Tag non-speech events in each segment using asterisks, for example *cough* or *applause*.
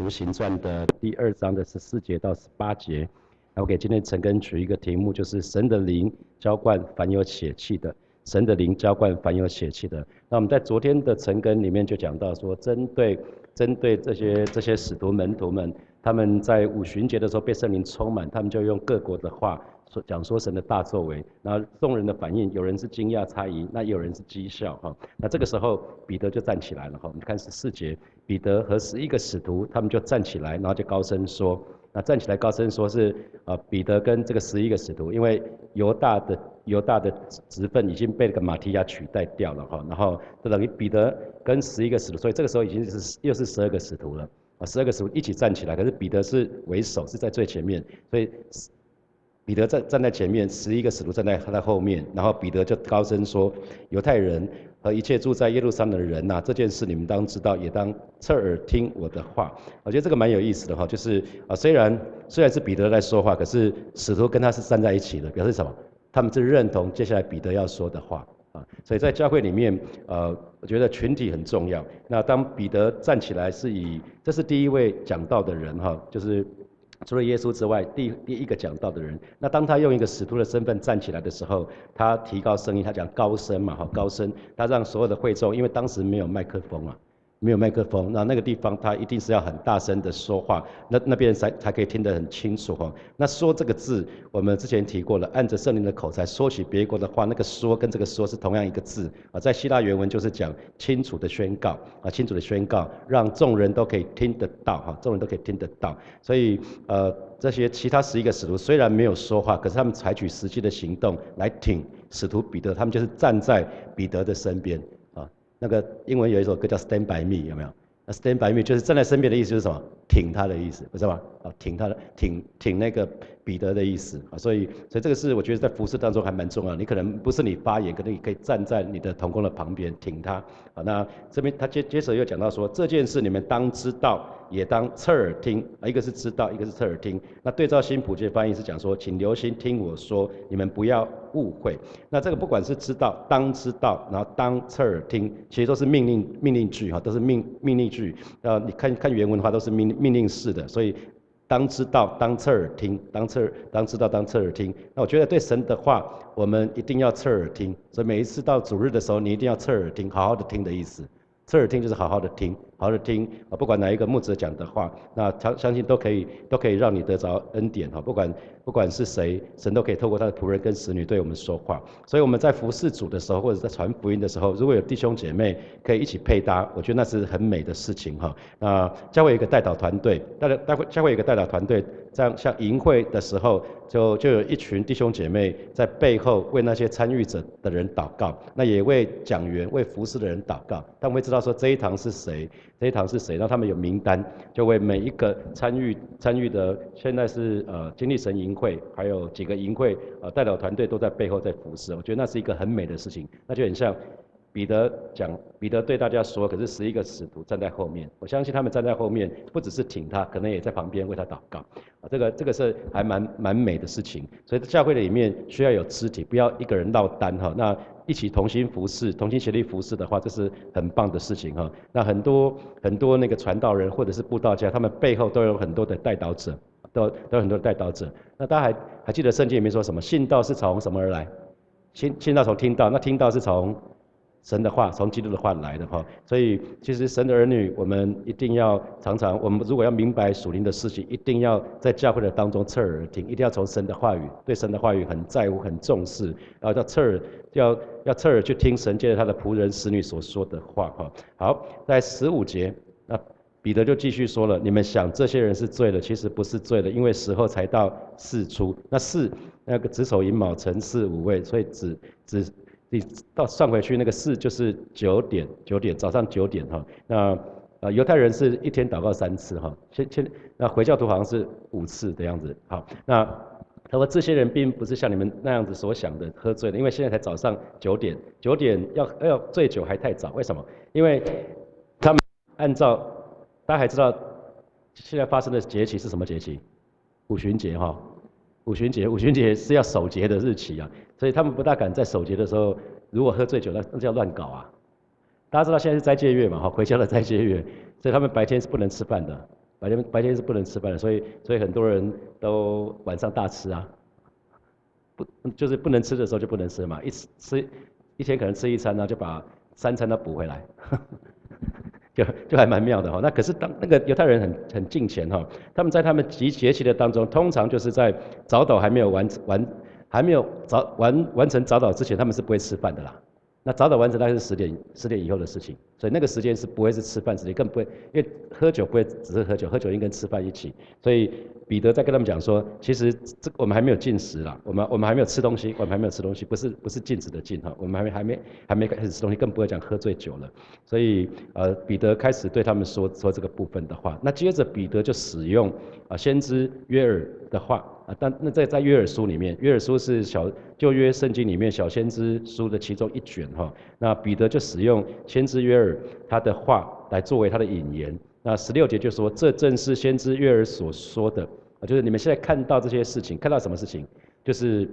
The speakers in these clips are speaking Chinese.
徒行传的第二章的十四节到十八节。那我给今天陈根取一个题目，就是神的灵浇灌凡有血气的。神的灵浇灌凡有血气的。那我们在昨天的陈根里面就讲到说，针对针对这些这些使徒门徒们，他们在五旬节的时候被圣灵充满，他们就用各国的话。说讲说神的大作为，然后众人的反应，有人是惊讶猜疑，那有人是讥笑哈。那这个时候彼得就站起来了哈。我们看十四节，彼得和十一个使徒，他们就站起来，然后就高声说，那站起来高声说是啊彼得跟这个十一个使徒，因为犹大的犹大的职分已经被那个马提亚取代掉了哈。然后就等于彼得跟十一个使徒，所以这个时候已经是又是十二个使徒了啊，十二个使徒一起站起来，可是彼得是为首，是在最前面，所以。彼得站站在前面，十一个使徒站在他的后面，然后彼得就高声说：“犹太人和一切住在耶路撒冷的人呐，这件事你们当知道，也当侧耳听我的话。”我觉得这个蛮有意思的哈，就是啊，虽然虽然是彼得在说话，可是使徒跟他是站在一起的，表示什么？他们是认同接下来彼得要说的话啊。所以在教会里面，呃，我觉得群体很重要。那当彼得站起来，是以这是第一位讲道的人哈，就是。除了耶稣之外，第第一个讲道的人，那当他用一个使徒的身份站起来的时候，他提高声音，他讲高声嘛，哈，高声，他让所有的会众，因为当时没有麦克风啊。没有麦克风，那那个地方他一定是要很大声的说话，那那边才才可以听得很清楚哈。那说这个字，我们之前提过了，按着圣灵的口才说起别国的话，那个说跟这个说是同样一个字啊，在希腊原文就是讲清楚的宣告啊，清楚的宣告，让众人都可以听得到哈，众人都可以听得到。所以呃，这些其他十一个使徒虽然没有说话，可是他们采取实际的行动来挺使徒彼得，他们就是站在彼得的身边。那个英文有一首歌叫《Stand by Me》，有没有？那《Stand by Me》就是站在身边的意思，是什么？挺他的意思，不是吗？啊，挺他的，挺挺那个彼得的意思啊。所以，所以这个是我觉得在服饰当中还蛮重要。你可能不是你发言，可能你可以站在你的同工的旁边挺他。啊，那这边他接接着又讲到说，这件事你们当知道。也当侧耳听啊，一个是知道，一个是侧耳听。那对照新普界翻译是讲说，请留心听我说，你们不要误会。那这个不管是知道，当知道，然后当侧耳听，其实都是命令命令句哈，都是命命令句。呃，你看看原文的话，都是命令命令式的。所以当知道，当侧耳听，当侧当知道，当侧耳听。那我觉得对神的话，我们一定要侧耳听。所以每一次到主日的时候，你一定要侧耳听，好好的听的意思。侧耳听就是好好的听。好好的听，不管哪一个牧者讲的话，那他相信都可以，都可以让你得着恩典哈。不管不管是谁，神都可以透过他的仆人跟使女对我们说话。所以我们在服侍主的时候，或者在传福音的时候，如果有弟兄姐妹可以一起配搭，我觉得那是很美的事情哈。那教会有一个代祷团队，大家待会教会有一个代祷团队，像像营会的时候，就就有一群弟兄姐妹在背后为那些参与者的人祷告，那也为讲员、为服侍的人祷告。但我会知道说这一堂是谁。这一堂是谁？让他们有名单，就为每一个参与参与的，现在是呃经历神营会，还有几个营会呃代表团队都在背后在服侍。我觉得那是一个很美的事情，那就很像彼得讲，彼得对大家说，可是十一个使徒站在后面，我相信他们站在后面，不只是挺他，可能也在旁边为他祷告。啊，这个这个是还蛮蛮美的事情。所以教会里面需要有肢体，不要一个人落单哈。那一起同心服侍，同心协力服侍的话，这是很棒的事情哈。那很多很多那个传道人或者是布道家，他们背后都有很多的带导者，都都有很多的带导者。那大家还还记得圣经里面说什么？信道是从什么而来？信信道从听到，那听到是从。神的话从基督的话来的哈，所以其实神的儿女，我们一定要常常，我们如果要明白属灵的事情，一定要在教会的当中侧耳听，一定要从神的话语，对神的话语很在乎、很重视，然后要侧耳，要要侧耳去听神借着他的仆人、使女所说的话哈。好，在十五节，那彼得就继续说了：你们想这些人是醉了，其实不是醉了，因为时候才到四出。那四那个子丑寅卯辰巳午未，所以子子。你到算回去，那个四就是九点，九点早上九点哈。那呃犹太人是一天祷告三次哈，先先那回教徒好像是五次的样子。好，那他说这些人并不是像你们那样子所想的喝醉了，因为现在才早上九点，九点要要醉酒还太早。为什么？因为他们按照大家还知道现在发生的节气是什么节气？五旬节哈。五旬节，五旬节是要守节的日期啊，所以他们不大敢在守节的时候，如果喝醉酒，那那叫乱搞啊。大家知道现在是斋戒月嘛，哈，回家的斋戒月，所以他们白天是不能吃饭的，白天白天是不能吃饭的，所以所以很多人都晚上大吃啊，不就是不能吃的时候就不能吃嘛，一吃吃一天可能吃一餐呢，就把三餐都补回来，*laughs* 就就还蛮妙的哈。那可是当那个犹太人很很敬虔哈，他们在他们集节期的当中，通常就是在早祷还没有完完还没有早完完成早祷之前，他们是不会吃饭的啦。那早早完成大概是十点十点以后的事情，所以那个时间是不会是吃饭时间，更不会，因为喝酒不会只是喝酒，喝酒应该跟吃饭一起。所以彼得在跟他们讲说，其实这我们还没有进食啦，我们我们还没有吃东西，我们还没有吃东西，不是不是禁止的禁哈，我们还没还没还没开始吃东西，更不会讲喝醉酒了。所以呃彼得开始对他们说说这个部分的话，那接着彼得就使用啊先知约尔的话啊。但那在在约尔书里面，约尔书是小旧约圣经里面小先知书的其中一卷哈。那彼得就使用先知约尔他的话来作为他的引言。那十六节就说，这正是先知约尔所说的啊，就是你们现在看到这些事情，看到什么事情？就是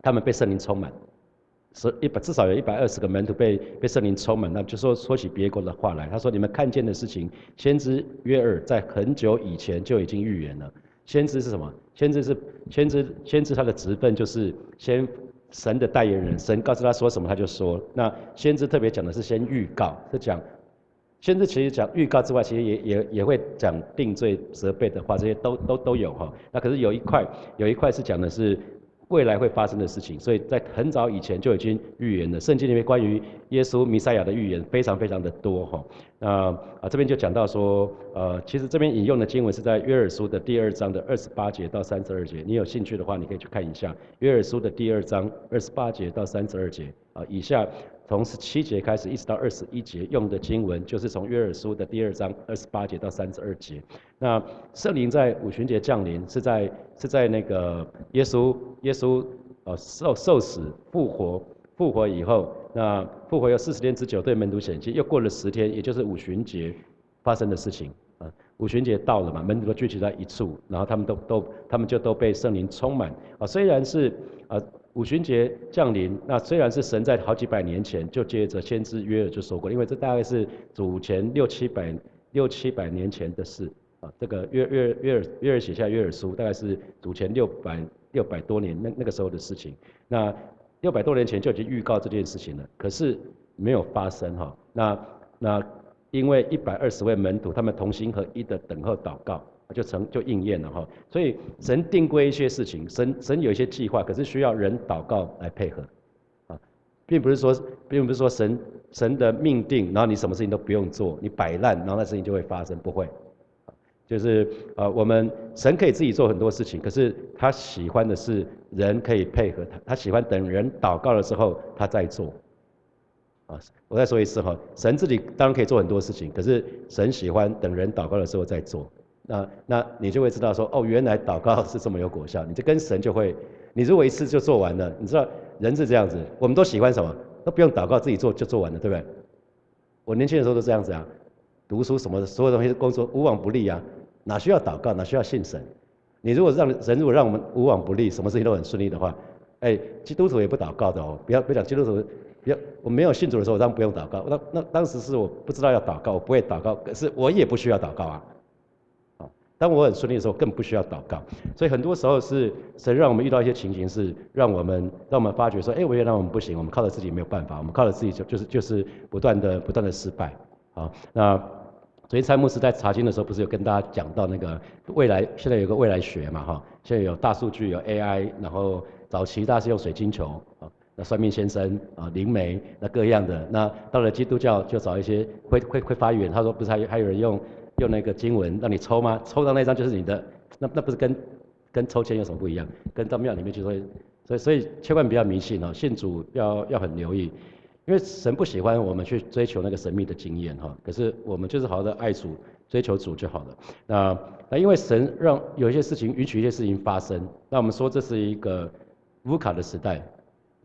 他们被圣灵充满，是一百至少有一百二十个门徒被被圣灵充满。那就说说起别国的话来，他说你们看见的事情，先知约尔在很久以前就已经预言了。先知是什么？先知是先知，先知他的职分就是先神的代言人，神告诉他说什么他就说。那先知特别讲的是先预告，是讲先知其实讲预告之外，其实也也也会讲定罪责备的话，这些都都都有哈。那可是有一块有一块是讲的是。未来会发生的事情，所以在很早以前就已经预言了。圣经里面关于耶稣弥赛亚的预言非常非常的多哈。那啊这边就讲到说，呃，其实这边引用的经文是在约珥书的第二章的二十八节到三十二节。你有兴趣的话，你可以去看一下约珥书的第二章二十八节到三十二节啊。以下。从十七节开始，一直到二十一节用的经文，就是从约珥书的第二章二十八节到三十二节。那圣灵在五旬节降临，是在是在那个耶稣耶稣呃受受死复活复活以后，那复活有四十天之久对门徒显现，又过了十天，也就是五旬节发生的事情啊。五旬节到了嘛，门徒都聚集在一处，然后他们都都他们就都被圣灵充满啊。虽然是啊。五旬节降临，那虽然是神在好几百年前就接着先知约尔就说过，因为这大概是祖前六七百六七百年前的事啊。这个约约约尔约尔写下约尔书，大概是祖前六百六百多年那那个时候的事情。那六百多年前就已经预告这件事情了，可是没有发生哈。那那因为一百二十位门徒他们同心合一的等候祷告。就成就应验了哈，所以神定规一些事情，神神有一些计划，可是需要人祷告来配合，啊，并不是说，并不是说神神的命定，然后你什么事情都不用做，你摆烂，然后那事情就会发生，不会，就是呃，我们神可以自己做很多事情，可是他喜欢的是人可以配合他，他喜欢等人祷告的时候他再做，啊，我再说一次哈，神自己当然可以做很多事情，可是神喜欢等人祷告的时候再做。那那你就会知道说，哦，原来祷告是这么有果效。你就跟神就会，你如果一次就做完了，你知道人是这样子，我们都喜欢什么，都不用祷告，自己做就做完了，对不对？我年轻的时候都这样子啊，读书什么的，所有东西工作无往不利啊，哪需要祷告，哪需要信神？你如果让人如果让我们无往不利，什么事情都很顺利的话，哎，基督徒也不祷告的哦，不要不要讲基督徒，不要我没有信主的时候，当然不用祷告。那那当时是我不知道要祷告，我不会祷告，可是我也不需要祷告啊。当我很顺利的时候，更不需要祷告。所以很多时候是神让我们遇到一些情形，是让我们让我们发觉说，哎，我原来我们不行，我们靠着自己没有办法，我们靠着自己就就是就是不断的不断的失败。好，那昨天蔡牧师在查经的时候，不是有跟大家讲到那个未来，现在有个未来学嘛，哈，现在有大数据，有 AI，然后早期大家是用水晶球啊，那算命先生啊，灵媒那各样的，那到了基督教就找一些会会会发言，他说不是还还有人用。用那个经文让你抽吗？抽到那张就是你的，那那不是跟跟抽签有什么不一样？跟到庙里面去说，所以所以千万不要迷信哦，信主要要很留意，因为神不喜欢我们去追求那个神秘的经验哈。可是我们就是好好的爱主，追求主就好了。那那因为神让有一些事情允许一些事情发生，那我们说这是一个乌卡的时代。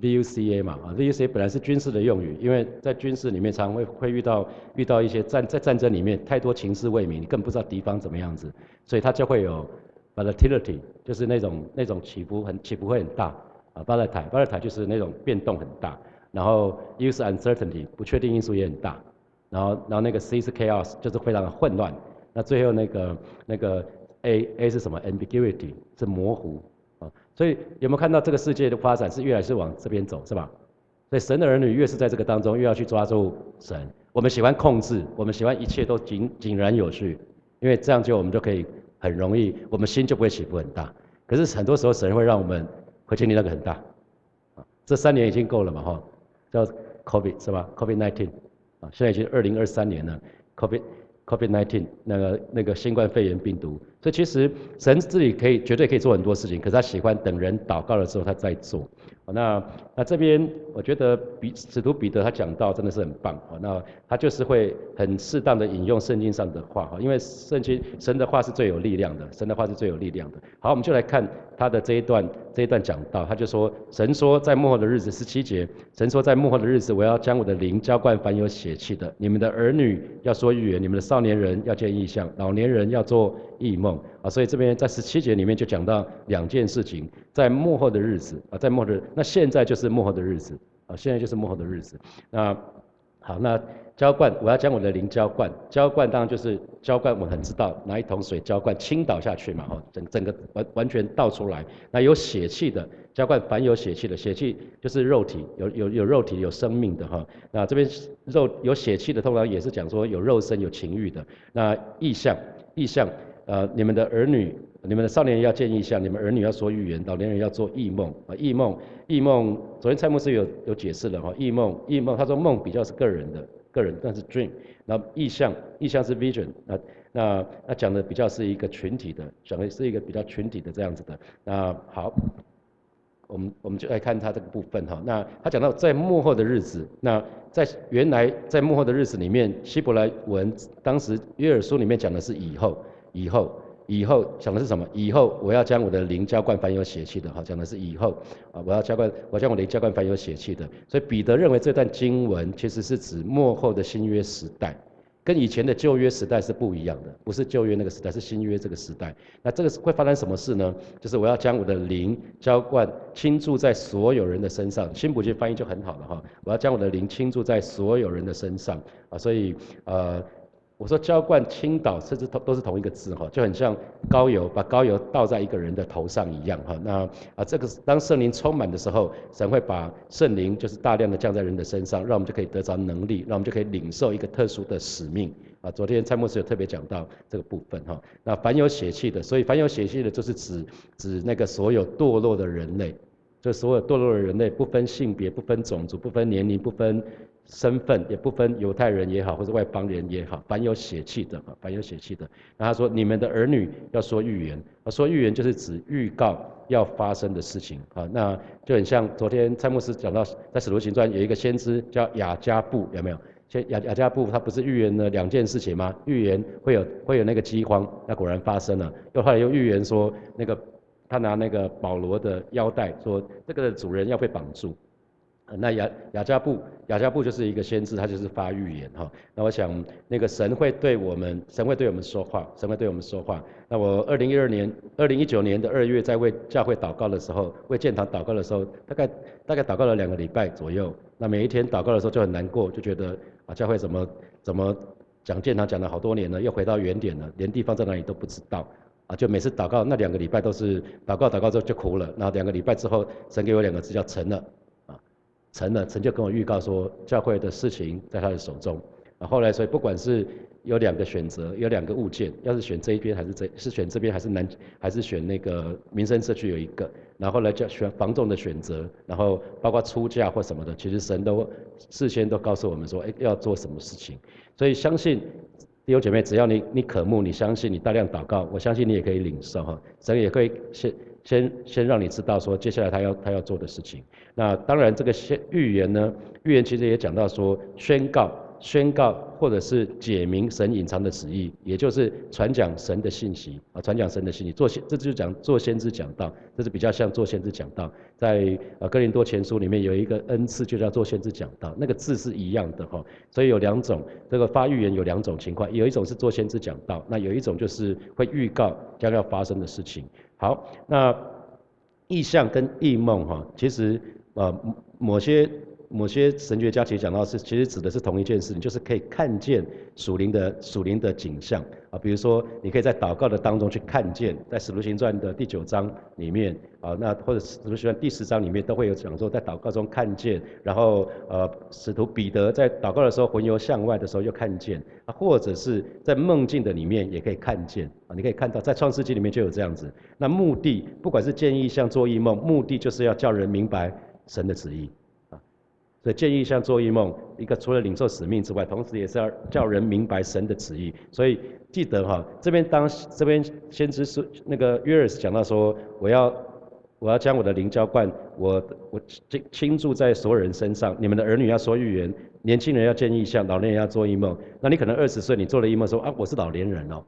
VUCA 嘛，啊，VUCA 本来是军事的用语，因为在军事里面常会会遇到遇到一些战在战争里面太多情势未明，你更不知道敌方怎么样子，所以它就会有 volatility，就是那种那种起伏很起伏会很大啊巴勒台巴勒台就是那种变动很大，然后 u s e uncertainty 不确定因素也很大，然后然后那个 C 是 chaos 就是非常的混乱，那最后那个那个 A A 是什么？ambiguity 是模糊啊。所以有没有看到这个世界的发展是越来越往这边走，是吧？所以神的儿女越是在这个当中，越要去抓住神。我们喜欢控制，我们喜欢一切都井井然有序，因为这样就我们就可以很容易，我们心就不会起伏很大。可是很多时候神会让我们会经历那个很大。啊，这三年已经够了嘛哈，叫 COVID 是吧？COVID nineteen 啊，现在已经二零二三年了，COVID COVID nineteen 那个那个新冠肺炎病毒。所以其实神自己可以绝对可以做很多事情，可是他喜欢等人祷告的时候他再做。那那这边我觉得彼使徒彼得他讲到真的是很棒，那他就是会很适当的引用圣经上的话哈，因为圣经神的话是最有力量的，神的话是最有力量的。好，我们就来看他的这一段这一段讲到，他就说神说在幕后的日子十七节，神说在幕后的日子我要将我的灵浇灌凡有血气的，你们的儿女要说预言，你们的少年人要见异象，老年人要做异梦。啊，所以这边在十七节里面就讲到两件事情，在幕后的日子啊，在幕后，那现在就是幕后的日子啊，现在就是幕后的日子。那好，那浇灌，我要将我的灵浇灌，浇灌当然就是浇灌，我很知道拿一桶水浇灌倾倒下去嘛，哈，整整个完完全倒出来。那有血气的浇灌，凡有血气的，血气就是肉体，有有有肉体有生命的哈。那这边肉有血气的，通常也是讲说有肉身有情欲的。那意象，意象。呃，你们的儿女，你们的少年人要见异象，你们儿女要说预言，老年人要做异梦啊。异梦，异梦，昨天蔡牧师有有解释了哈。异梦，异梦，他说梦比较是个人的，个人，但是 dream，那意象，意象是 vision，那那那讲的比较是一个群体的，讲的是一个比较群体的这样子的。那好，我们我们就来看他这个部分哈。那他讲到在幕后的日子，那在原来在幕后的日子里面，希伯来文当时约尔书里面讲的是以后。以后，以后讲的是什么？以后我要将我的灵浇灌凡有血气的，哈，讲的是以后啊，我要浇灌，我将我的灵浇灌凡有血气的。所以彼得认为这段经文其实是指幕后的新约时代，跟以前的旧约时代是不一样的，不是旧约那个时代，是新约这个时代。那这个会发生什么事呢？就是我要将我的灵浇灌倾注在所有人的身上。新普京翻译就很好了哈，我要将我的灵倾注在所有人的身上啊，所以呃。我说浇灌、倾倒，甚至都都是同一个字哈，就很像高油，把高油倒在一个人的头上一样哈。那啊，这个当圣灵充满的时候，神会把圣灵就是大量的降在人的身上，让我们就可以得着能力，让我们就可以领受一个特殊的使命啊。昨天蔡牧师有特别讲到这个部分哈。那凡有血气的，所以凡有血气的，就是指指那个所有堕落的人类，就所有堕落的人类，不分性别、不分种族、不分年龄、不分。身份也不分犹太人也好，或者外邦人也好，凡有血气的啊，凡有血气的。那他说，你们的儿女要说预言，说预言就是指预告要发生的事情啊。那就很像昨天蔡牧师讲到，在使徒行传有一个先知叫雅加布，有没有？先雅雅加布他不是预言了两件事情吗？预言会有会有那个饥荒，那果然发生了。又后来又预言说，那个他拿那个保罗的腰带，说这个主人要被绑住。那雅雅加布，雅加布就是一个先知，他就是发预言哈。那我想，那个神会对我们，神会对我们说话，神会对我们说话。那我二零一二年、二零一九年的二月，在为教会祷告的时候，为建堂祷告的时候，大概大概祷告了两个礼拜左右。那每一天祷告的时候就很难过，就觉得啊，教会怎么怎么讲建堂讲了好多年了，又回到原点了，连地方在哪里都不知道啊。就每次祷告那两个礼拜都是祷告祷告之后就哭了。然后两个礼拜之后，神给我两个字叫成了。啊成了，成就跟我预告说，教会的事情在他的手中。啊，后来所以不管是有两个选择，有两个物件，要是选这一边还是这，是选这边还是南，还是选那个民生社区有一个，然后来叫选房仲的选择，然后包括出价或什么的，其实神都事先都告诉我们说，哎，要做什么事情。所以相信弟兄姐妹，只要你你渴慕，你相信，你大量祷告，我相信你也可以领受哈，神也会先。先先让你知道说接下来他要他要做的事情。那当然这个先预言呢，预言其实也讲到说宣告宣告或者是解明神隐藏的旨意，也就是传讲神的信息啊，传讲神的信息。做先这就讲做先知讲道，这是比较像做先知讲道。在呃哥林多前书里面有一个恩赐就叫做先知讲道，那个字是一样的哈。所以有两种这个发预言有两种情况，有一种是做先知讲道，那有一种就是会预告将要发生的事情。好，那意象跟异梦哈，其实呃某些某些神学家其实讲到是，其实指的是同一件事情，就是可以看见属灵的属灵的景象啊。比如说，你可以在祷告的当中去看见，在使徒行传的第九章里面啊，那或者使徒行传第十章里面都会有讲说，在祷告中看见，然后呃，使徒彼得在祷告的时候魂游向外的时候又看见啊，或者是在梦境的里面也可以看见啊。你可以看到在创世纪里面就有这样子。那目的不管是建议像做异梦，目的就是要叫人明白神的旨意。所以建议像做异梦，一个除了领受使命之外，同时也是要叫人明白神的旨意。所以记得哈，这边当这边先知是那个约尔斯讲到说，我要我要将我的灵浇灌，我我倾倾注在所有人身上。你们的儿女要说预言，年轻人要建议，像，老年人要做异梦。那你可能二十岁，你做了异梦说啊，我是老年人哦。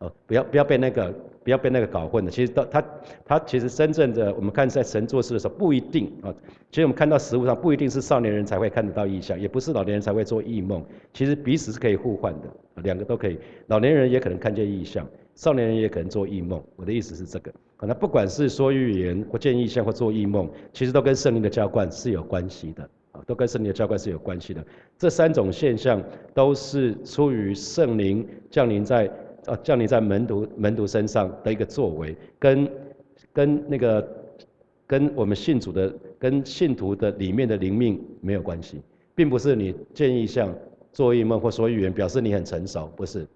哦，不要不要被那个不要被那个搞混了。其实到他他其实真正的我们看在神做事的时候不一定啊。其实我们看到实物上不一定是少年人才会看得到异象，也不是老年人才会做异梦。其实彼此是可以互换的，两个都可以。老年人也可能看见异象，少年人也可能做异梦。我的意思是这个。可能不管是说预言或见异象或做异梦，其实都跟圣灵的浇灌是有关系的啊，都跟圣灵的浇灌是有关系的。这三种现象都是出于圣灵降临在。啊，降临在门徒门徒身上的一个作为，跟跟那个跟我们信主的跟信徒的里面的灵命没有关系，并不是你建议像做异梦或说预言表示你很成熟，不是，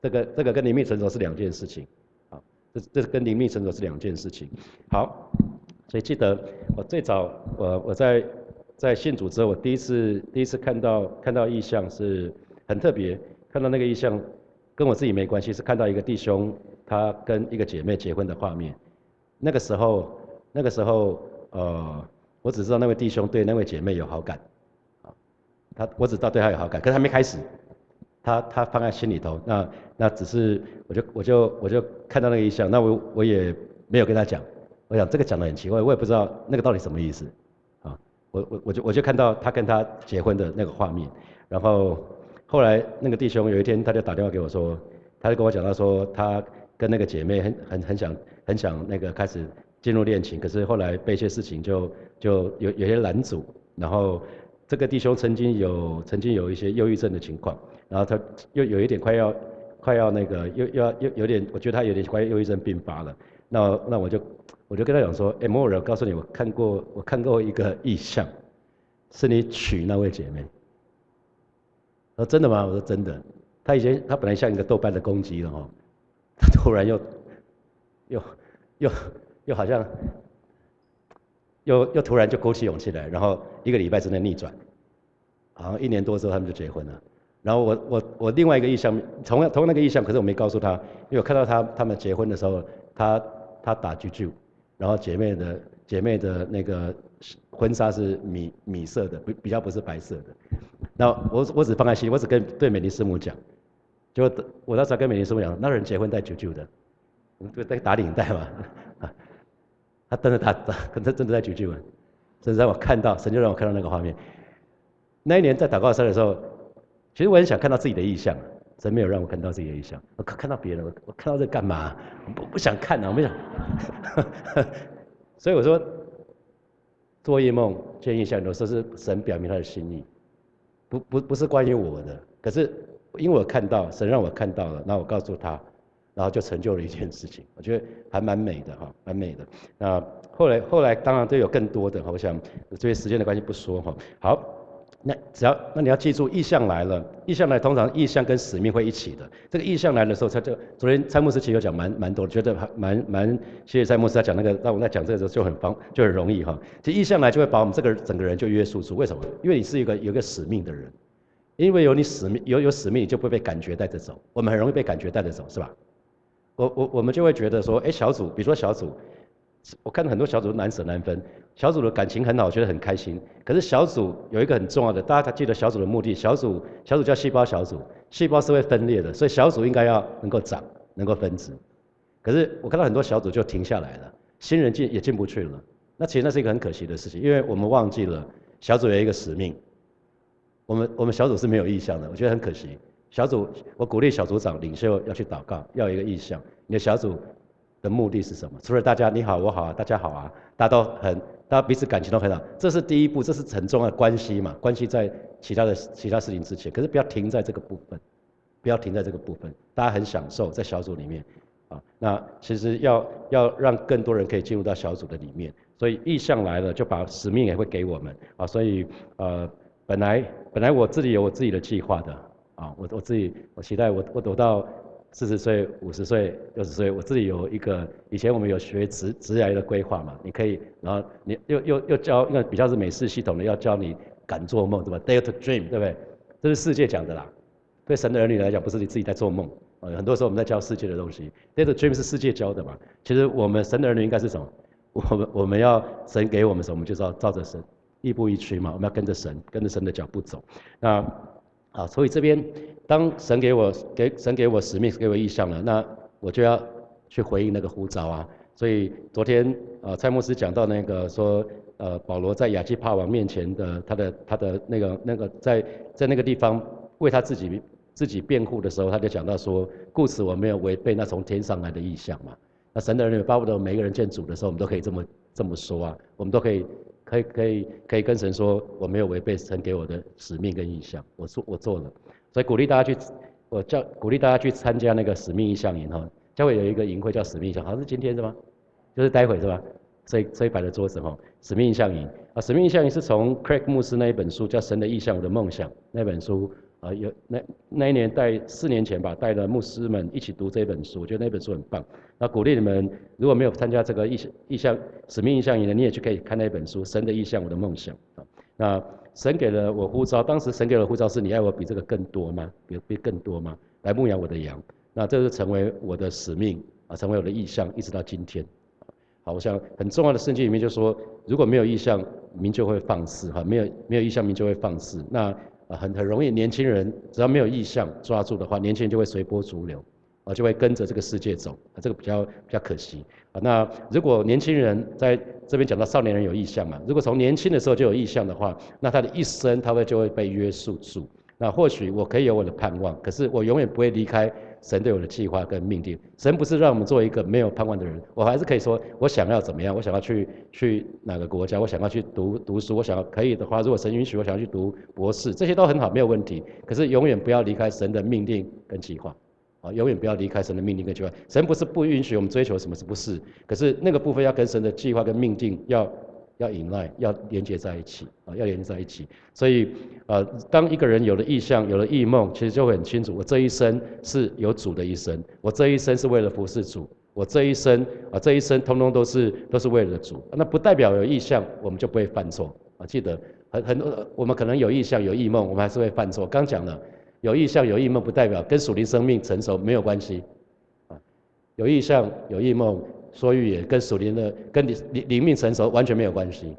这个这个跟灵命成熟是两件事情，啊，这这跟灵命成熟是两件事情。好，所以记得我最早我我在在信主之后，我第一次第一次看到看到异象是很特别，看到那个异象。跟我自己没关系，是看到一个弟兄他跟一个姐妹结婚的画面。那个时候，那个时候，呃，我只知道那位弟兄对那位姐妹有好感，啊，他我只知道对他有好感，可是还没开始，他他放在心里头。那那只是我就我就我就看到那个意象，那我我也没有跟他讲。我想这个讲的很奇怪，我也不知道那个到底什么意思，啊，我我我就我就看到他跟他结婚的那个画面，然后。后来那个弟兄有一天他就打电话给我说，他就跟我讲到说他跟那个姐妹很很很想很想那个开始进入恋情，可是后来被一些事情就就有有些拦阻，然后这个弟兄曾经有曾经有一些忧郁症的情况，然后他又有一点快要快要那个又要又有点我觉得他有点快忧郁症病发了，那那我就我就跟他讲说，哎，摩尔人告诉你我看过我看过一个意象，是你娶那位姐妹。说真的吗？我说真的。他以前他本来像一个豆瓣的攻击了哦，*laughs* 他突然又又又又好像又又突然就鼓起勇气来，然后一个礼拜之内逆转，好像一年多之后他们就结婚了。然后我我我另外一个意向，同样同样那个意向，可是我没告诉他，因为我看到他他们结婚的时候，他他打啾啾，然后姐妹的姐妹的那个婚纱是米米色的，比比较不是白色的。那我我只放在心，我只跟对美丽师母讲，就我那时候跟美丽师母讲，那人结婚带九九的，就带打领带嘛，啊，*laughs* 他真的他可能真的在九九，甚至让我看到神就让我看到那个画面。那一年在祷告山的时候，其实我很想看到自己的意象，神没有让我看到自己的意象，我看看到别人，我我看到这干嘛？不不想看啊，我不想。所以我说，做夜梦见异象，有时候是神表明他的心意。不不不是关于我的，可是因为我看到神让我看到了，那我告诉他，然后就成就了一件事情，*laughs* 我觉得还蛮美的哈，蛮美的。那后来后来当然都有更多的，我想这些时间的关系不说哈。好。那只要那你要记住，意向来了，意向来通常意向跟使命会一起的。这个意向来的时候，他就昨天蔡牧师其实有讲蛮蛮多，觉得蛮蛮谢谢蔡牧师他讲那个，那我们在讲这个时候就很方就很容易哈。其实意向来就会把我们这个整个人就约束住，为什么？因为你是一个有个使命的人，因为有你使命有有使命，你就不会被感觉带着走。我们很容易被感觉带着走，是吧？我我我们就会觉得说，哎，小组，比如说小组。我看到很多小组难舍难分，小组的感情很好，觉得很开心。可是小组有一个很重要的，大家记得小组的目的，小组小组叫细胞小组，细胞是会分裂的，所以小组应该要能够长，能够分支。可是我看到很多小组就停下来了，新人进也进不去了。那其实那是一个很可惜的事情，因为我们忘记了小组有一个使命。我们我们小组是没有意向的，我觉得很可惜。小组我鼓励小组长领袖要去祷告，要有一个意向。你的小组。的目的是什么？除了大家你好我好啊，大家好啊，大家都很，大家彼此感情都很好，这是第一步，这是很重要的关系嘛，关系在其他的其他事情之前，可是不要停在这个部分，不要停在这个部分，大家很享受在小组里面，啊，那其实要要让更多人可以进入到小组的里面，所以意向来了就把使命也会给我们，啊，所以呃本来本来我自己有我自己的计划的，啊，我我自己我期待我我走到。四十岁、五十岁、六十岁，我自己有一个，以前我们有学职职涯的规划嘛，你可以，然后你又又又教，因为比较是美式系统的，要教你敢做梦，对吧？Dare to dream，对不对？这是世界讲的啦，对神的儿女来讲，不是你自己在做梦，呃，很多时候我们在教世界的东西，Dare to dream 是世界教的嘛。其实我们神的儿女应该是什么？我们我们要神给我们什么，我们就是要照着神，亦步亦趋嘛，我们要跟着神，跟着神的脚步走。那啊，所以这边。当神给我给神给我使命，给我意向了，那我就要去回应那个呼召啊。所以昨天呃蔡牧师讲到那个说呃保罗在亚基帕王面前的他的他的那个那个在在那个地方为他自己自己辩护的时候，他就讲到说，故此我没有违背那从天上来的意向嘛。那神的儿女巴不得每个人见主的时候，我们都可以这么这么说啊，我们都可以可以可以可以跟神说，我没有违背神给我的使命跟意向，我做我做了。所以鼓励大家去，我叫鼓励大家去参加那个使命意向营哈，教会有一个营会叫使命意向，好像是今天是吗？就是待会是吧？所以所以摆的桌子哈，使命意向营啊，使命意向营是从 Craig 牧师那一本书叫《神的意向我的梦想》那本书啊，有那那一年带四年前吧，带了牧师们一起读这本书，我觉得那本书很棒。那鼓励你们如果没有参加这个意向意向使命意向营的，你也去可以看那本书《神的意向我的梦想》啊，那。神给了我护照，当时神给了护照是你爱我比这个更多吗？比比更多吗？来牧养我的羊，那这是成为我的使命啊，成为我的意向，一直到今天。好，我想很重要的圣经里面就说，如果没有意向，民就会放肆哈，没有没有意向，民就会放肆。那啊很很容易，年轻人只要没有意向抓住的话，年轻人就会随波逐流。啊，就会跟着这个世界走，啊，这个比较比较可惜啊。那如果年轻人在这边讲到少年人有意向嘛，如果从年轻的时候就有意向的话，那他的一生他会就会被约束住。那或许我可以有我的盼望，可是我永远不会离开神对我的计划跟命定。神不是让我们做一个没有盼望的人，我还是可以说我想要怎么样，我想要去去哪个国家，我想要去读读书，我想要可以的话，如果神允许，我想要去读博士，这些都很好，没有问题。可是永远不要离开神的命令跟计划。啊，永远不要离开神的命令跟计划。神不是不允许我们追求什么，是不是？可是那个部分要跟神的计划跟命定要要引赖，要连接在一起啊，要连接在一起。所以，呃，当一个人有了意向，有了异梦，其实就会很清楚，我这一生是有主的一生，我这一生是为了服侍主，我这一生啊，这一生通通都是都是为了主。那不代表有意向我们就不会犯错啊。记得很很多我们可能有意向有意梦，我们还是会犯错。刚讲了。有意向有意梦不代表跟属灵生命成熟没有关系，啊，有意向有意梦说预言跟属灵的跟你灵灵命成熟完全没有关系，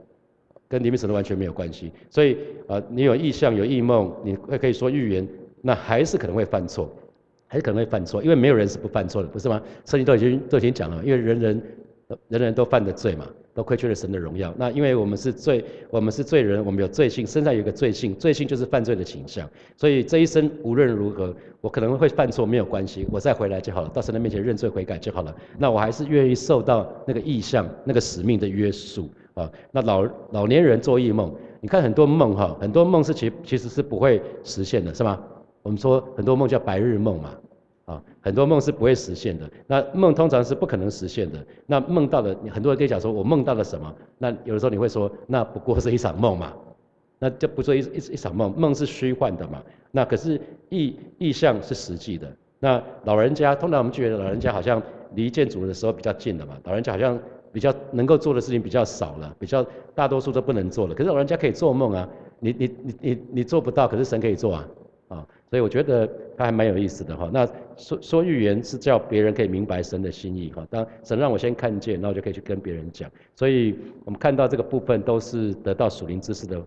跟灵命成熟完全没有关系。所以呃，你有意象有异梦，你会可以说预言，那还是可能会犯错，还是可能会犯错，因为没有人是不犯错的，不是吗？圣经都已经都已经讲了，因为人人人人都犯的罪嘛。都亏缺了神的荣耀。那因为我们是罪，我们是罪人，我们有罪性，身上有一个罪性，罪性就是犯罪的倾向。所以这一生无论如何，我可能会犯错，没有关系，我再回来就好了，到神的面前认罪悔改就好了。那我还是愿意受到那个意向、那个使命的约束啊。那老老年人做异梦，你看很多梦哈，很多梦是其其实是不会实现的，是吗？我们说很多梦叫白日梦嘛。啊，很多梦是不会实现的。那梦通常是不可能实现的。那梦到了，很多人跟你讲说，我梦到了什么？那有的时候你会说，那不过是一场梦嘛。那这不是一一一场梦，梦是虚幻的嘛。那可是意意象是实际的。那老人家通常我们觉得老人家好像离建筑的时候比较近了嘛，老人家好像比较能够做的事情比较少了，比较大多数都不能做了。可是老人家可以做梦啊，你你你你你做不到，可是神可以做啊。啊，所以我觉得他还蛮有意思的哈。那说说预言是叫别人可以明白神的心意哈。当神让我先看见，那我就可以去跟别人讲。所以我们看到这个部分都是得到属灵知识的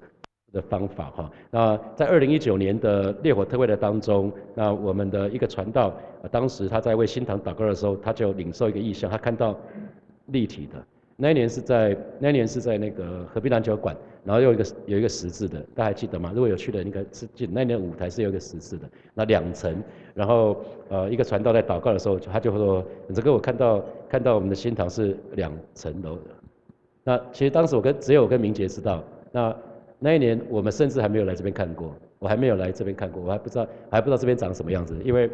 的方法哈。那在二零一九年的烈火特会的当中，那我们的一个传道，当时他在为新堂祷告的时候，他就领受一个意象，他看到立体的那一年是在那一年是在那个河滨篮球馆，然后有一个有一个十字的，大家还记得吗？如果有去的应该是记得那年舞台是有一个十字的，那两层，然后呃一个传道在祷告的时候，他就说：“这个我看到看到我们的新堂是两层楼的。”那其实当时我跟只有我跟明杰知道，那那一年我们甚至还没有来这边看过，我还没有来这边看过，我还不知道还不知道这边长什么样子，因为。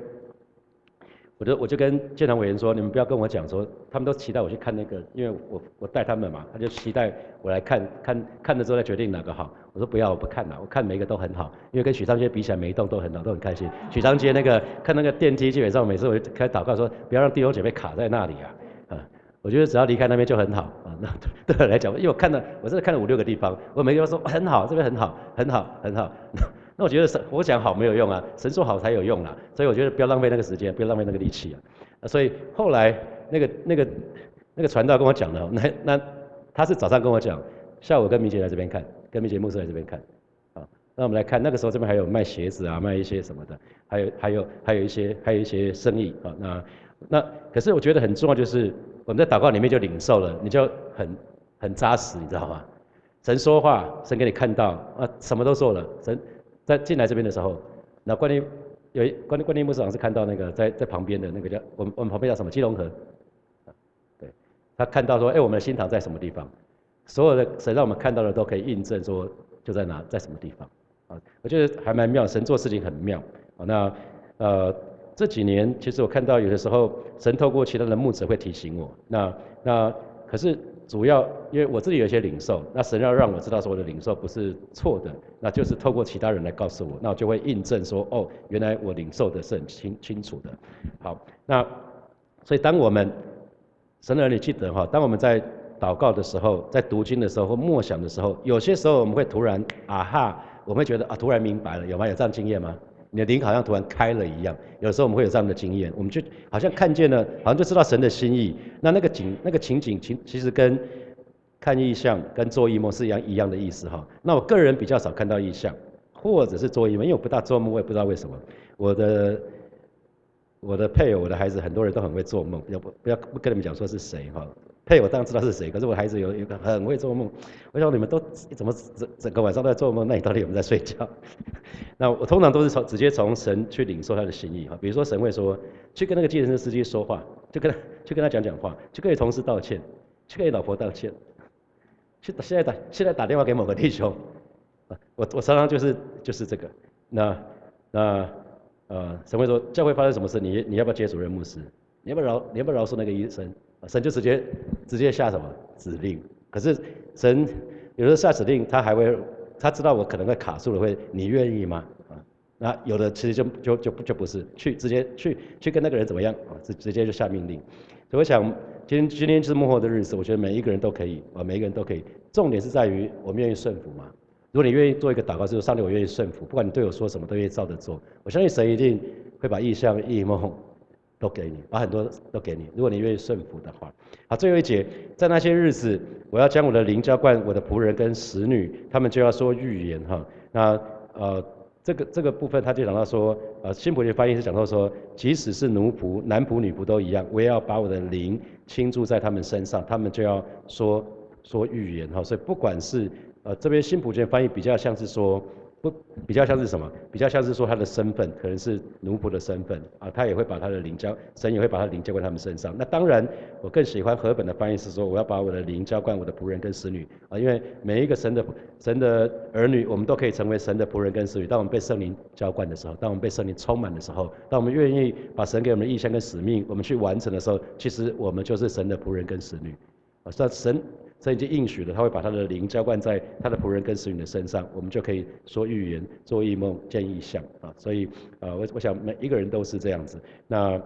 我就我就跟建堂委员说，你们不要跟我讲说，他们都期待我去看那个，因为我我带他们嘛，他就期待我来看看看了之后再决定哪个好。我说不要，我不看了，我看每一个都很好，因为跟许昌街比起来，每一栋都很好，都很开心。许昌街那个看那个电梯，基本上每次我就开祷告说，不要让弟兄姐妹卡在那里啊，啊，我觉得只要离开那边就很好啊。那 *laughs* 对我来讲，因为我看了，我真的看了五六个地方，我每个都说很好，这边很好，很好，很好。那我觉得神，我讲好没有用啊，神说好才有用啊，所以我觉得不要浪费那个时间，不要浪费那个力气啊。所以后来那个那个那个传道跟我讲的，那那他是早上跟我讲，下午跟明杰来这边看，跟明杰牧师来这边看，啊，那我们来看，那个时候这边还有卖鞋子啊，卖一些什么的，还有还有还有一些还有一些生意啊，那那可是我觉得很重要就是我们在祷告里面就领受了，你就很很扎实，你知道吗？神说话，神给你看到啊，什么都做了，神。在进来这边的时候，那关于有一关关于牧师长是看到那个在在旁边的那个叫我们我们旁边叫什么基隆河，对，他看到说，哎，我们的新堂在什么地方？所有的神让我们看到的都可以印证说就在哪，在什么地方啊？我觉得还蛮妙，神做事情很妙啊。那呃这几年其实我看到有的时候神透过其他的牧者会提醒我，那那可是。主要因为我自己有一些领受，那神要让我知道说我的领受不是错的，那就是透过其他人来告诉我，那我就会印证说，哦，原来我领受的是很清清楚的。好，那所以当我们神的儿女记得哈，当我们在祷告的时候，在读经的时候或默想的时候，有些时候我们会突然啊哈，我们会觉得啊突然明白了，有吗？有这样经验吗？你的灵好像突然开了一样，有时候我们会有这样的经验，我们就好像看见了，好像就知道神的心意。那那个景、那个情景，其其实跟看意象、跟做异梦是一样一样的意思哈。那我个人比较少看到意象，或者是做异梦，因为我不大做梦，我也不知道为什么。我的我的配偶、我的孩子，很多人都很会做梦，要不不要不跟你们讲说是谁哈。配我当然知道是谁，可是我孩子有一个很会做梦。我想你们都怎么整整个晚上都在做梦？那你到底有没有在睡觉？*laughs* 那我通常都是从直接从神去领受他的心意哈。比如说神会说，去跟那个计程车司机说话，就跟他去跟他讲讲话，去跟你同事道歉，去跟你老婆道歉，去打现在打现在打电话给某个弟兄啊。我我常常就是就是这个。那那呃神会说，教会发生什么事，你你要不要接主任牧师？你要不要饶你要不要饶恕那个医生？神就直接直接下什么指令？可是神有时候下指令，他还会他知道我可能会卡住了，会你愿意吗？啊，那有的其实就就就就不是去直接去去跟那个人怎么样啊？直直接就下命令。所以我想今天今天是幕后的日子，我觉得每一个人都可以啊，每一个人都可以。重点是在于我们愿意顺服吗。如果你愿意做一个祷告，就是上帝，我愿意顺服，不管你对我说什么，都愿意照着做。我相信神一定会把意象、意梦。都给你，把很多都给你。如果你愿意顺服的话，好，最后一节，在那些日子，我要将我的灵浇灌我的仆人跟使女，他们就要说预言哈。那呃，这个这个部分他就讲到说，呃，新普的翻译是讲到说，即使是奴仆、男仆、女仆都一样，我也要把我的灵倾注在他们身上，他们就要说说预言哈。所以不管是呃这边新普的翻译比较像是说。不比较像是什么？比较像是说他的身份可能是奴仆的身份啊，他也会把他的灵交，神也会把他的灵交在他们身上。那当然，我更喜欢和本的翻译是说，我要把我的灵浇灌我的仆人跟使女啊，因为每一个神的神的儿女，我们都可以成为神的仆人跟使女。当我们被圣灵浇灌的时候，当我们被圣灵充满的时候，当我们愿意把神给我们的意向跟使命，我们去完成的时候，其实我们就是神的仆人跟使女啊，是神。这已经应许了，他会把他的灵浇灌在他的仆人跟使女的身上，我们就可以说预言、做异梦、见异象啊。所以啊，我我想每一个人都是这样子。那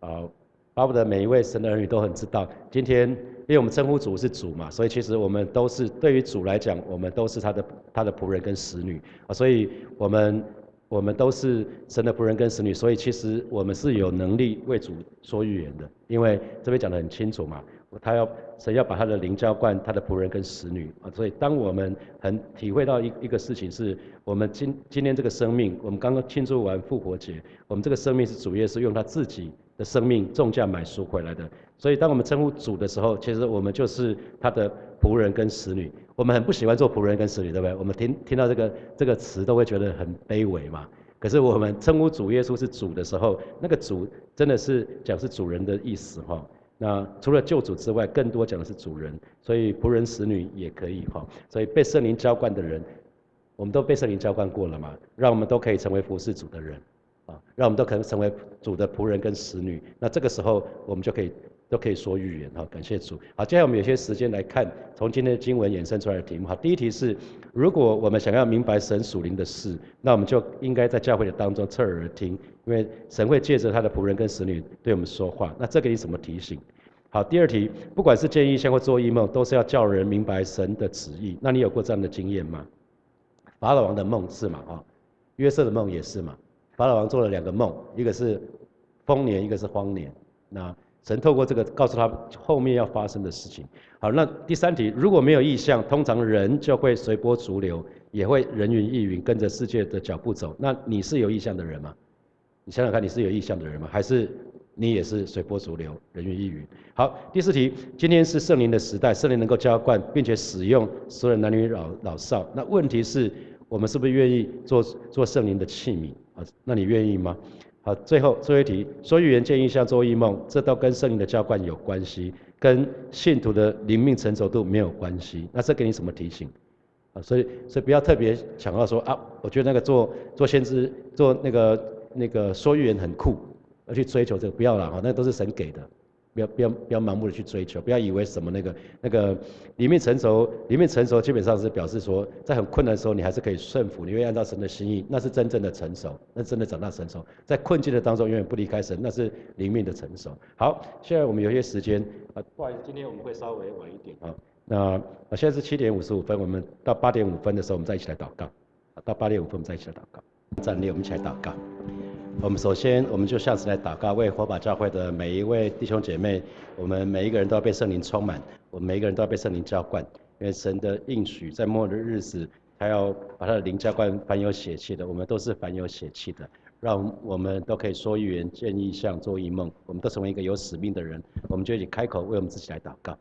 啊，巴不得每一位神的儿女都很知道，今天因为我们称呼主是主嘛，所以其实我们都是对于主来讲，我们都是他的他的仆人跟使女啊。所以我们我们都是神的仆人跟使女，所以其实我们是有能力为主说预言的，因为这边讲得很清楚嘛。他要神要把他的灵浇灌他的仆人跟使女啊，所以当我们很体会到一一个事情是，我们今今天这个生命，我们刚刚庆祝完复活节，我们这个生命是主耶稣用他自己的生命重价买赎回来的。所以当我们称呼主的时候，其实我们就是他的仆人跟使女。我们很不喜欢做仆人跟使女，对不对？我们听听到这个这个词都会觉得很卑微嘛。可是我们称呼主耶稣是主的时候，那个主真的是讲是主人的意思哈。那除了救主之外，更多讲的是主人，所以仆人、使女也可以哈。所以被圣灵浇灌的人，我们都被圣灵浇灌过了嘛，让我们都可以成为服侍主的人啊，让我们都可能成为主的仆人跟使女。那这个时候，我们就可以都可以说预言哈。感谢主。好，接下来我们有些时间来看从今天的经文衍生出来的题目。好，第一题是：如果我们想要明白神属灵的事，那我们就应该在教会的当中侧耳听。因为神会借着他的仆人跟使女对我们说话，那这给你什么提醒？好，第二题，不管是见异象或做异梦，都是要叫人明白神的旨意。那你有过这样的经验吗？法老王的梦是嘛？啊，约瑟的梦也是嘛？法老王做了两个梦，一个是丰年，一个是荒年。那神透过这个告诉他后面要发生的事情。好，那第三题，如果没有意向，通常人就会随波逐流，也会人云亦云，跟着世界的脚步走。那你是有意向的人吗？你想想看，你是有意向的人吗？还是你也是随波逐流、人云亦云？好，第四题，今天是圣灵的时代，圣灵能够浇灌，并且使用所有男女老老少。那问题是，我们是不是愿意做做圣灵的器皿啊？那你愿意吗？好，最后最后一题，说预言、建议像、做异梦，这都跟圣灵的浇灌有关系，跟信徒的灵命成熟度没有关系。那这给你什么提醒？啊，所以所以不要特别强调说啊，我觉得那个做做先知做那个。那个说预言很酷，而去追求这个不要了啊，那都是神给的，不要不要不要盲目的去追求，不要以为什么那个那个里面成熟，里面成熟基本上是表示说，在很困难的时候你还是可以顺服，你会按照神的心意，那是真正的成熟，那真的长大成熟。在困境的当中永远不离开神，那是灵命的成熟。好，现在我们有些时间啊，不好意思，今天我们会稍微晚一点啊。那啊现在是七点五十五分，我们到八点五分的时候我们再一起来祷告，到八点五分我们再一起来祷告，站立我们一起来祷告。我们首先，我们就下次来祷告，为火把教会的每一位弟兄姐妹，我们每一个人都要被圣灵充满，我们每一个人都要被圣灵浇灌，因为神的应许在末日日子，他要把他的灵浇灌凡有血气的，我们都是凡有血气的，让我们都可以说预言、见异象、做异梦，我们都成为一个有使命的人，我们就一起开口为我们自己来祷告。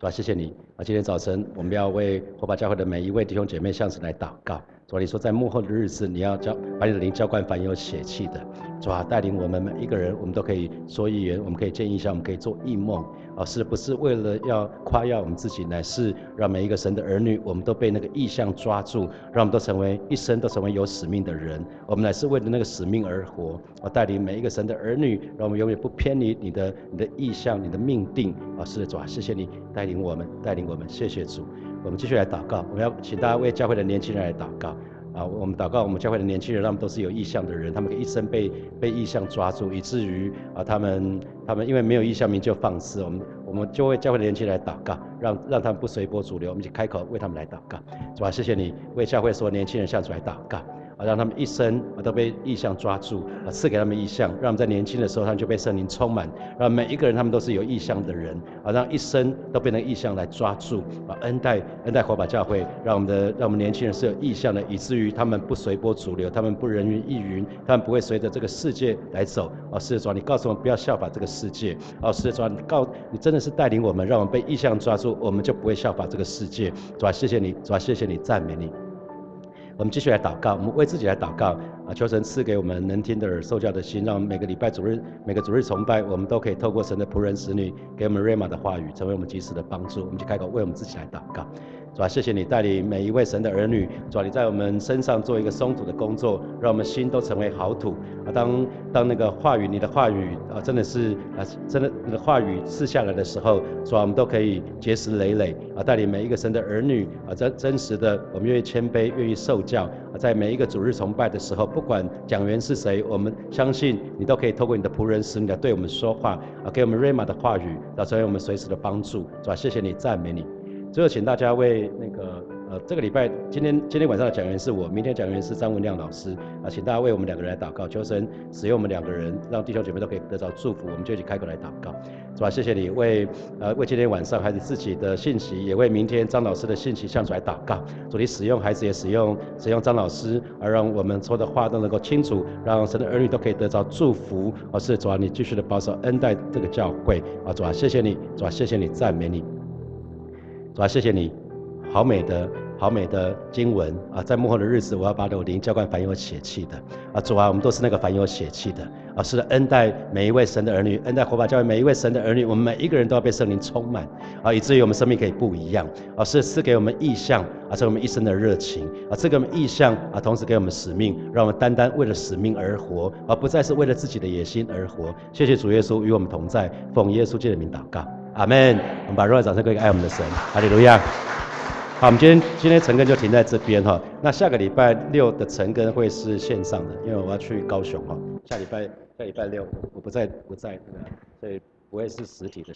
对吧？谢谢你。啊，今天早晨我们要为火把教会的每一位弟兄姐妹向神来祷告。主啊，你说在幕后的日子，你要教把你的灵浇灌凡有血气的。主啊，带领我们每一个人，我们都可以说预言，我们可以见异象，我们可以做异梦。啊，是不是为了要夸耀我们自己，乃是让每一个神的儿女，我们都被那个意象抓住，让我们都成为一生都成为有使命的人。我们乃是为了那个使命而活。啊，带领每一个神的儿女，让我们永远不偏离你的你的意象、你的命定。啊，是，主啊，谢谢你带领我们，带领我们，谢谢主。我们继续来祷告，我们要请大家为教会的年轻人来祷告。啊，我们祷告，我们教会的年轻人，他们都是有意向的人，他们一生被被意向抓住，以至于啊，他们他们因为没有意向名就放肆。我们我们就为教会的年轻人来祷告，让让他们不随波逐流。我们就开口为他们来祷告，主啊，谢谢你为教会所有年轻人向主来祷告。啊，让他们一生啊都被意象抓住，啊赐给他们意象，让他们在年轻的时候他们就被圣灵充满，让每一个人他们都是有意象的人，啊让一生都被那个意象来抓住，啊恩待恩待火把教会，让我们的让我们年轻人是有意象的，以至于他们不随波逐流，他们不人云亦云，他们不会随着这个世界来走，啊是主，你告诉我们不要效法这个世界，啊是主，你告你真的是带领我们，让我们被意象抓住，我们就不会效法这个世界，主啊谢谢你，主啊谢谢你，赞美你。我们继续来祷告，我们为自己来祷告啊！求神赐给我们能听的耳、受教的心，让我们每个礼拜主日、每个主日崇拜，我们都可以透过神的仆人、使女给我们瑞玛的话语，成为我们及时的帮助。我们就开口为我们自己来祷告。主啊，谢谢你带领每一位神的儿女，主啊，你在我们身上做一个松土的工作，让我们心都成为好土啊。当当那个话语，你的话语啊，真的是啊，真的你的话语赐下来的时候，主啊，我们都可以结实累累啊，带领每一个神的儿女啊，真真实的，我们愿意谦卑，愿意受教啊，在每一个主日崇拜的时候，不管讲员是谁，我们相信你都可以透过你的仆人使你来对我们说话啊，给我们瑞玛的话语，啊，成为我们随时的帮助。主啊，谢谢你，赞美你。最后，请大家为那个呃，这个礼拜今天今天晚上的讲员是我，明天讲员是张文亮老师。啊，请大家为我们两个人来祷告，求神使用我们两个人，让弟兄姐妹都可以得到祝福，我们就一起开口来祷告，是吧？谢谢你为呃为今天晚上孩子自己的信息，也为明天张老师的信息向主来祷告，主你使用孩子也使用使用张老师，而让我们说的话都能够清楚，让神的儿女都可以得到祝福，而是主啊，你继续的保守恩待这个教会。啊，主啊，谢谢你，主啊，谢谢你，赞美你，主啊，谢谢你。好美的好美的经文。啊，在幕后的日子，我要把我灵浇灌凡有血气的。啊，主啊，我们都是那个凡有血气的。啊，是的，恩待每一位神的儿女，恩待火把教会每一位神的儿女，我们每一个人都要被圣灵充满。啊，以至于我们生命可以不一样。啊，是赐给我们意向啊，是我们一生的热情。啊，这个意向啊，同时给我们使命，让我们单单为了使命而活，而不再是为了自己的野心而活。谢谢主耶稣与我们同在，奉耶稣基督的名祷告，阿门。我们把热烈掌声给爱我们的神，哈利路亚。好，我们今天今天晨更就停在这边哈。那下个礼拜六的晨更会是线上的，因为我要去高雄哈。下礼拜下礼拜六我不在不在，所以不会是实体的。